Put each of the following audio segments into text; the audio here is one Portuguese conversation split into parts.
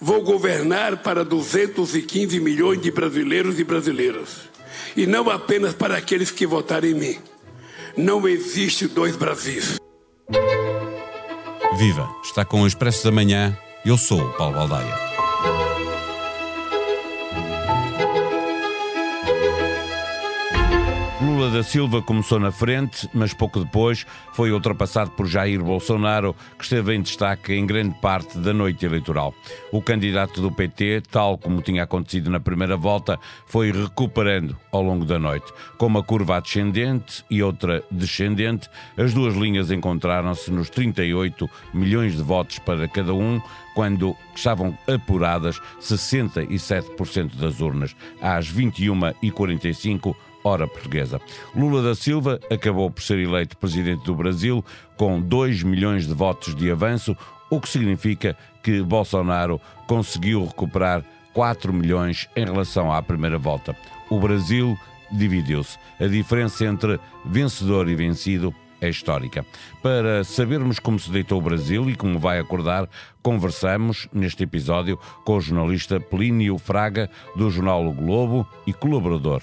Vou governar para 215 milhões de brasileiros e brasileiras. E não apenas para aqueles que votaram em mim. Não existe dois Brasis. Viva! Está com o Expresso da Manhã. Eu sou o Paulo Baldaia. Lula da Silva começou na frente, mas pouco depois foi ultrapassado por Jair Bolsonaro, que esteve em destaque em grande parte da noite eleitoral. O candidato do PT, tal como tinha acontecido na primeira volta, foi recuperando ao longo da noite. Com uma curva ascendente e outra descendente, as duas linhas encontraram-se nos 38 milhões de votos para cada um, quando estavam apuradas 67% das urnas. Às 21h45, hora portuguesa. Lula da Silva acabou por ser eleito presidente do Brasil com 2 milhões de votos de avanço, o que significa que Bolsonaro conseguiu recuperar 4 milhões em relação à primeira volta. O Brasil dividiu-se. A diferença entre vencedor e vencido é histórica. Para sabermos como se deitou o Brasil e como vai acordar, conversamos neste episódio com o jornalista Plínio Fraga, do jornal o Globo e colaborador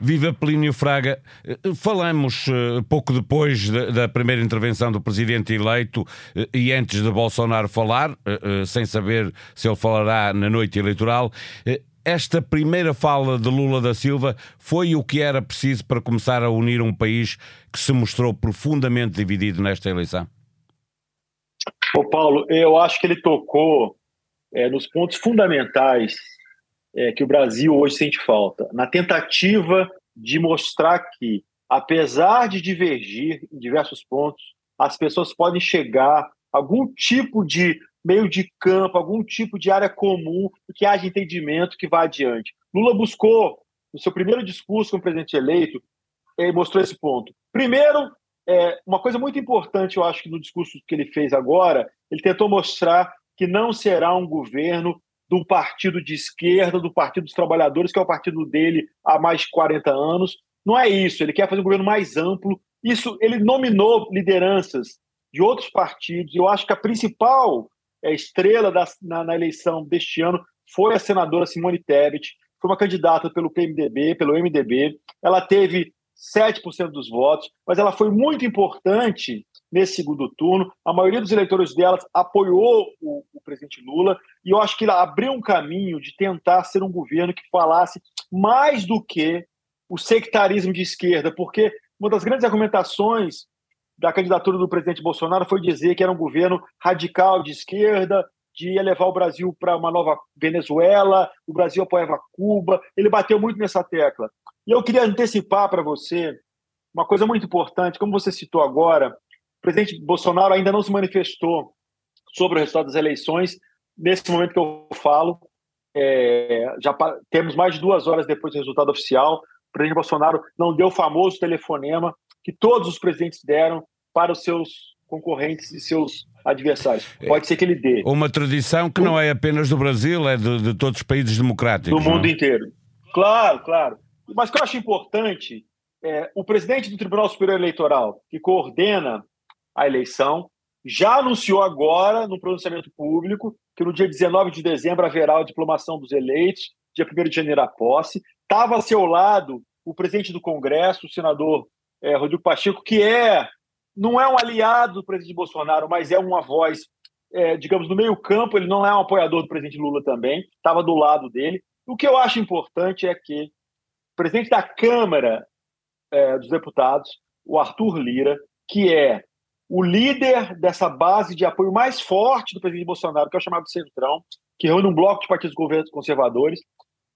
Viva Plínio Fraga. Falamos uh, pouco depois da, primeira intervenção do presidente eleito uh, e antes de Bolsonaro falar, sem saber se ele falará na noite eleitoral. Esta primeira fala de Lula da Silva foi o que era preciso para começar a unir um país que se mostrou profundamente dividido nesta eleição? Ô Paulo, eu acho que ele tocou é, nos pontos fundamentais é, que o Brasil hoje sente falta, na tentativa de mostrar que, apesar de divergir em diversos pontos, as pessoas podem chegar a algum tipo de meio de campo, algum tipo de área comum, que haja entendimento que vá adiante. Lula buscou, no seu primeiro discurso como presidente eleito, ele mostrou esse ponto. Primeiro, é, uma coisa muito importante, eu acho que no discurso que ele fez agora, ele tentou mostrar que não será um governo do partido de esquerda, do Partido dos Trabalhadores, que é o partido dele há mais de 40 anos. Não é isso, ele quer fazer um governo mais amplo. Isso, ele nominou lideranças de outros partidos. Eu acho que a principal é, estrela da, na, na, eleição deste ano foi a senadora Simone Tebet, foi uma candidata pelo PMDB, pelo MDB. Ela teve 7% dos votos, mas ela foi muito importante nesse segundo turno. A maioria dos eleitores delas apoiou o, o, presidente Lula e eu acho que ela abriu um caminho de tentar ser um governo que falasse mais do que o sectarismo de esquerda, porque uma das grandes argumentações da candidatura do presidente Bolsonaro foi dizer que era um governo radical de esquerda, de levar o Brasil para uma nova Venezuela, o Brasil apoiava Cuba. Ele bateu muito nessa tecla. E eu queria antecipar para você uma coisa muito importante, como você citou agora, presidente Bolsonaro ainda não se manifestou sobre o resultado das eleições. Nesse momento que eu falo, é, já temos mais de duas horas depois do resultado oficial. O presidente Bolsonaro não deu o famoso telefonema que todos os presidentes deram para os seus concorrentes e seus adversários. Pode ser que ele dê. Uma tradição que não é apenas do Brasil, é de, de todos os países democráticos. Do mundo não? inteiro. Claro, claro. Mas o que eu acho importante é o presidente do Tribunal Superior Eleitoral, que coordena a eleição, já anunciou agora, no pronunciamento público, que no dia 19 de dezembro haverá a diplomação dos eleitos, dia 1 de janeiro a posse. Estava a seu lado o presidente do Congresso, o senador é, Rodrigo Pacheco, que é não é um aliado do presidente Bolsonaro, mas é uma voz, é, digamos, no meio-campo. Ele não é um apoiador do presidente Lula também, estava do lado dele. O que eu acho importante é que o presidente da Câmara é, dos Deputados, o Arthur Lira, que é o líder dessa base de apoio mais forte do presidente Bolsonaro, que é o chamado Centrão, que reúne um bloco de partidos conservadores,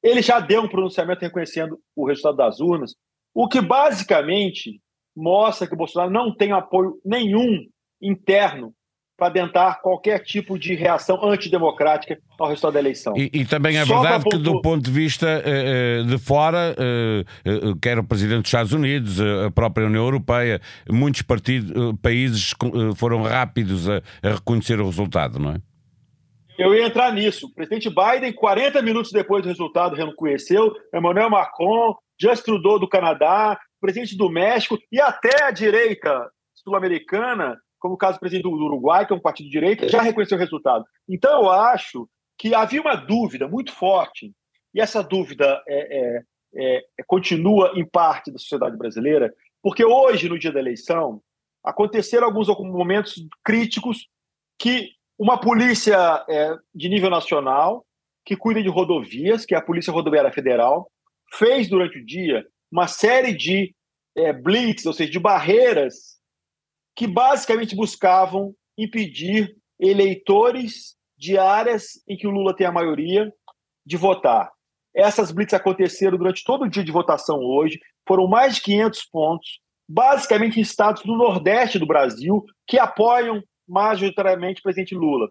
ele já deu um pronunciamento reconhecendo o resultado das urnas, o que basicamente mostra que o Bolsonaro não tem apoio nenhum interno para tentar qualquer tipo de reação antidemocrática ao resultado da eleição. E, e também é Só verdade que, do ponto de vista uh, de fora, uh, uh, quer o Presidente dos Estados Unidos, a própria União Europeia, muitos partidos, países foram rápidos a, a reconhecer o resultado, não é? Eu ia entrar nisso. O presidente Biden, 40 minutos depois do resultado, reconheceu. Emmanuel Macron, Justin Trudeau do Canadá, presidente do México e até a direita sul-americana como o caso do presidente do Uruguai, que é um partido de direita, já reconheceu o resultado. Então, eu acho que havia uma dúvida muito forte, e essa dúvida é, é, é, continua em parte da sociedade brasileira, porque hoje, no dia da eleição, aconteceram alguns momentos críticos que uma polícia é, de nível nacional, que cuida de rodovias, que é a Polícia Rodoviária Federal, fez durante o dia uma série de é, blitz, ou seja, de barreiras que basicamente buscavam impedir eleitores de áreas em que o Lula tem a maioria de votar. Essas blitz aconteceram durante todo o dia de votação hoje, foram mais de 500 pontos, basicamente em estados do Nordeste do Brasil, que apoiam majoritariamente o presidente Lula.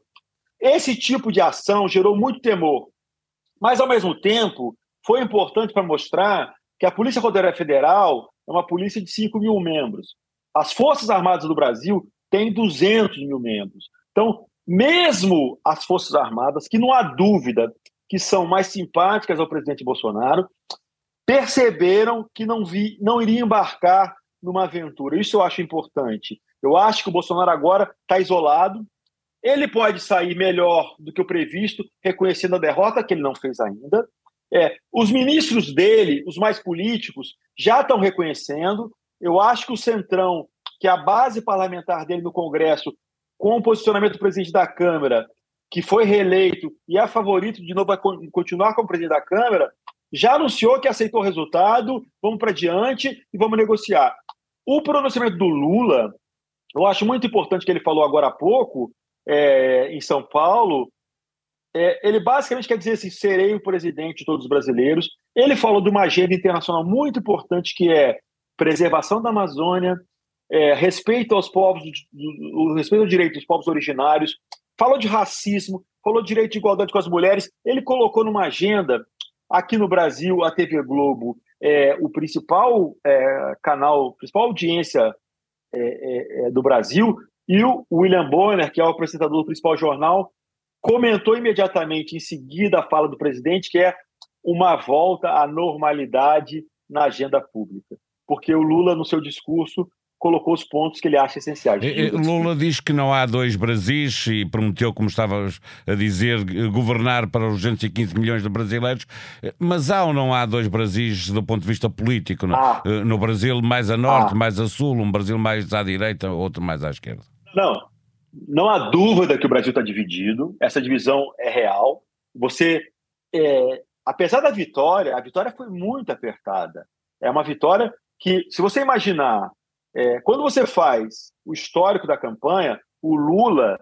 Esse tipo de ação gerou muito temor, mas, ao mesmo tempo, foi importante para mostrar que a Polícia Rodoviária Federal é uma polícia de 5 mil membros. As Forças Armadas do Brasil têm 200 mil membros. Então, mesmo as Forças Armadas, que não há dúvida que são mais simpáticas ao presidente Bolsonaro, perceberam que não, vi, não iria embarcar numa aventura. Isso eu acho importante. Eu acho que o Bolsonaro agora está isolado. Ele pode sair melhor do que o previsto, reconhecendo a derrota, que ele não fez ainda. É, os ministros dele, os mais políticos, já estão reconhecendo. Eu acho que o Centrão, que é a base parlamentar dele no Congresso, com o posicionamento do presidente da Câmara, que foi reeleito e é favorito de novo a continuar como presidente da Câmara, já anunciou que aceitou o resultado, vamos para diante e vamos negociar. O pronunciamento do Lula, eu acho muito importante que ele falou agora há pouco, é, em São Paulo, é, ele basicamente quer dizer assim: serei o presidente de todos os brasileiros. Ele falou de uma agenda internacional muito importante que é preservação da Amazônia, é, respeito aos povos, o respeito ao direito dos povos originários, falou de racismo, falou de direito de igualdade com as mulheres. Ele colocou numa agenda aqui no Brasil a TV Globo, é, o principal é, canal, principal audiência é, é, é, do Brasil, e o William Bonner, que é o apresentador do principal jornal, comentou imediatamente em seguida a fala do presidente que é uma volta à normalidade na agenda pública porque o Lula, no seu discurso, colocou os pontos que ele acha essenciais. Lula diz que não há dois Brasis e prometeu, como estavas a dizer, governar para os 215 milhões de brasileiros, mas há ou não há dois Brasis do ponto de vista político? No, ah. No Brasil mais a norte, ah. mais a sul, um Brasil mais à direita, outro mais à esquerda? Não, não há dúvida que o Brasil está dividido, essa divisão é real. Você, é, apesar da vitória, a vitória foi muito apertada. É uma vitória que, se você imaginar, é, quando você faz o histórico da campanha, o Lula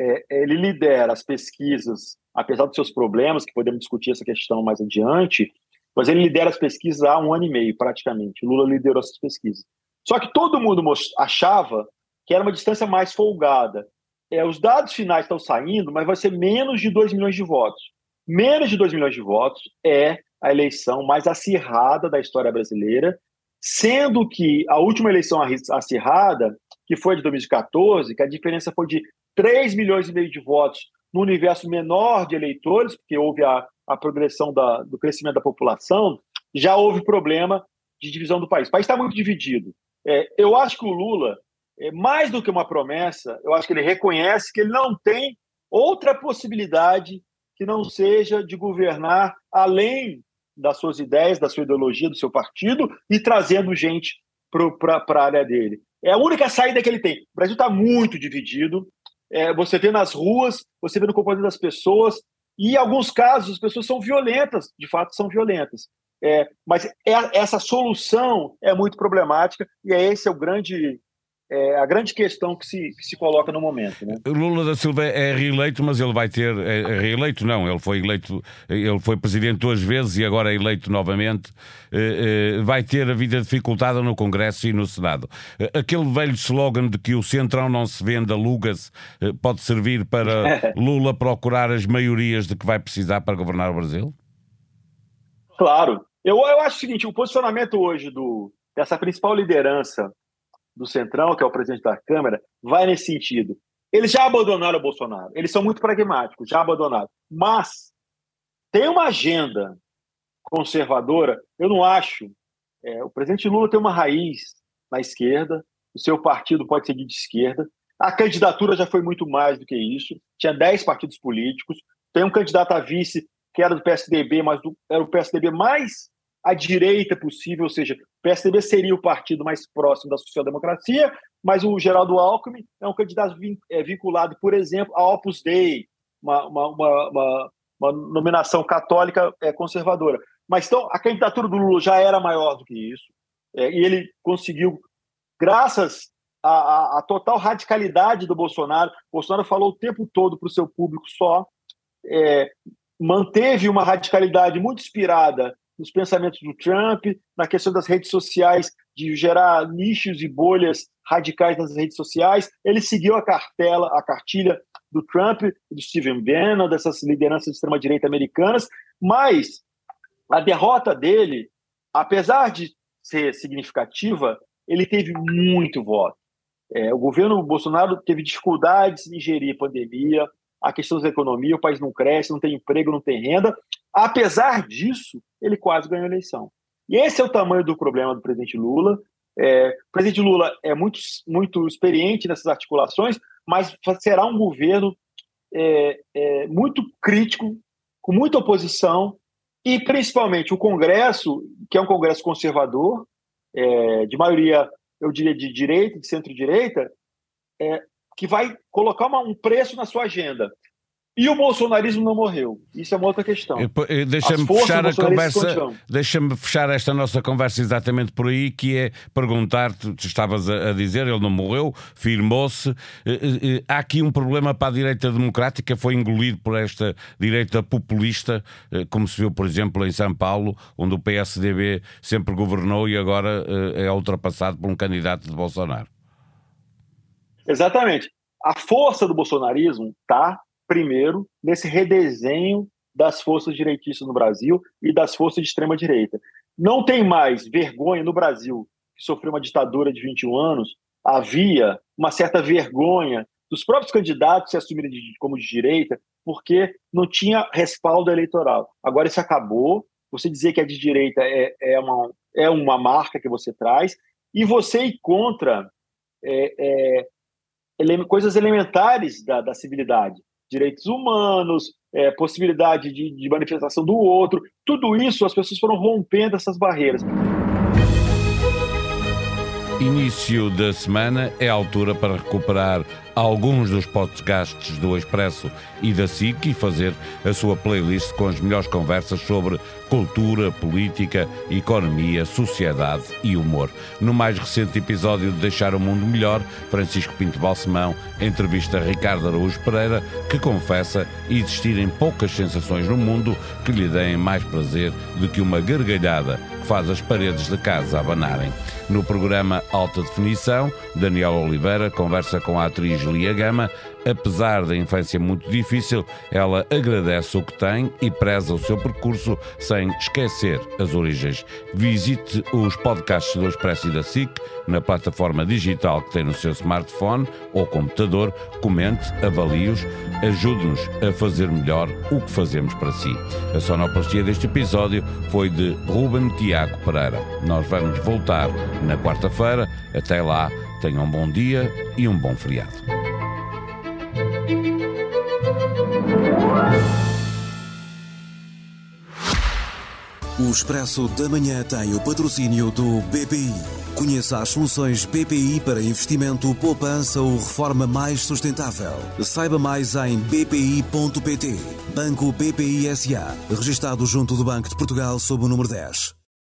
é, ele lidera as pesquisas, apesar dos seus problemas, que podemos discutir essa questão mais adiante, mas ele lidera as pesquisas há um ano e meio, praticamente. O Lula liderou essas pesquisas. Só que todo mundo achava que era uma distância mais folgada. É, os dados finais estão saindo, mas vai ser menos de 2 milhões de votos. Menos de 2 milhões de votos é a eleição mais acirrada da história brasileira Sendo que a última eleição acirrada, que foi de 2014, que a diferença foi de 3 milhões e meio de votos no universo menor de eleitores, porque houve a, a progressão da, do crescimento da população, já houve problema de divisão do país. O país está muito dividido. É, eu acho que o Lula, é, mais do que uma promessa, eu acho que ele reconhece que ele não tem outra possibilidade que não seja de governar além das suas ideias, da sua ideologia, do seu partido e trazendo gente para a área dele. É a única saída que ele tem. O Brasil está muito dividido. É, você vê nas ruas, você vê no comportamento das pessoas, e em alguns casos as pessoas são violentas, de fato são violentas. É, mas é, essa solução é muito problemática, e é esse é o grande é a grande questão que se, que se coloca no momento. Né? Lula da Silva é reeleito, mas ele vai ter. É, é reeleito, não, ele foi eleito, ele foi presidente duas vezes e agora é eleito novamente. É, é, vai ter a vida dificultada no Congresso e no Senado. Aquele velho slogan de que o Centrão não se vende, aluga-se, pode servir para Lula procurar as maiorias de que vai precisar para governar o Brasil? Claro. Eu, eu acho o seguinte: o posicionamento hoje do, dessa principal liderança do Centrão, que é o presidente da Câmara, vai nesse sentido. Eles já abandonaram o Bolsonaro. Eles são muito pragmáticos, já abandonaram. Mas tem uma agenda conservadora. Eu não acho. É, o presidente Lula tem uma raiz na esquerda. O seu partido pode seguir de esquerda. A candidatura já foi muito mais do que isso. Tinha 10 partidos políticos. Tem um candidato a vice que era do PSDB, mas do, era o PSDB mais à direita possível, ou seja, o PSDB seria o partido mais próximo da social-democracia, mas o Geraldo Alckmin é um candidato é, vinculado, por exemplo, à Opus Dei, uma, uma, uma, uma nominação católica é, conservadora. Mas então a candidatura do Lula já era maior do que isso, é, e ele conseguiu, graças à, à, total radicalidade do Bolsonaro, Bolsonaro falou o tempo todo para o seu público só, é, manteve uma radicalidade muito inspirada nos pensamentos do Trump, na questão das redes sociais, de gerar nichos e bolhas radicais nas redes sociais. Ele seguiu a cartela, a cartilha do Trump, do Stephen Bannon, dessas lideranças de extrema-direita americanas, mas a derrota dele, apesar de ser significativa, ele teve muito voto. É, o governo Bolsonaro teve dificuldades em gerir a pandemia, a questão da economia, o país não cresce, não tem emprego, não tem renda. Apesar disso, ele quase ganhou a eleição. E esse é o tamanho do problema do presidente Lula. É, o presidente Lula é muito, muito experiente nessas articulações, mas será um governo é, é, muito crítico, com muita oposição, e principalmente o Congresso, que é um Congresso conservador, é, de maioria, eu diria, de direita, de centro-direita, é, que vai colocar uma, um preço na sua agenda. E o bolsonarismo não morreu. Isso é uma outra questão. Deixa-me fechar a conversa. Deixa-me fechar esta nossa conversa exatamente por aí, que é perguntar, tu, estavas a, a, dizer, ele não morreu, firmou-se. Eh, eh, eh, há aqui um problema para a direita democrática, foi engolido por esta direita populista, como se viu, por exemplo, em São Paulo, onde o PSDB sempre governou e agora é ultrapassado por um candidato de Bolsonaro. Exatamente. A força do bolsonarismo está, primeiro, nesse redesenho das forças direitistas no Brasil e das forças de extrema-direita. Não tem mais vergonha no Brasil, que sofreu uma ditadura de 21 anos, havia uma certa vergonha dos próprios candidatos se assumirem como de direita, porque não tinha respaldo eleitoral. Agora isso acabou. Você dizer que é de direita é, é, uma, é uma marca que você traz, e você encontra é, é, ele, coisas elementares da, da civilidade, direitos humanos, é, possibilidade de, de manifestação do outro, tudo isso as pessoas foram rompendo essas barreiras. Início da semana é a altura para recuperar alguns dos podcasts do Expresso e da SIC e fazer a sua playlist com as melhores conversas sobre cultura, política, economia, sociedade e humor. No mais recente episódio de Deixar o Mundo Melhor, Francisco Pinto Balsemão entrevista Ricardo Araújo Pereira, que confessa existirem poucas sensações no mundo que lhe deem mais prazer do que uma gargalhada que faz as paredes de casa abanarem. No programa Alta Definição, Daniel Oliveira conversa com a atriz Lia Gama Apesar da infância muito difícil, ela agradece o que tem e preza o seu percurso sem esquecer as origens. Visite os podcasts do Expresso e da SIC na plataforma digital que tem no seu smartphone ou computador, comente, avalie-os, ajude-nos a fazer melhor o que fazemos para si. A sonoplastia deste episódio foi de Ruben Tiago Pereira. Nós vamos voltar na quarta-feira. Até lá, tenham um bom dia e um bom feriado. O Expresso da Manhã tem o patrocínio do BPI. Conheça as soluções BPI para investimento, poupança ou reforma mais sustentável. Saiba mais em bpi.pt. Banco BPI SA. Registado junto do Banco de Portugal sob o número 10.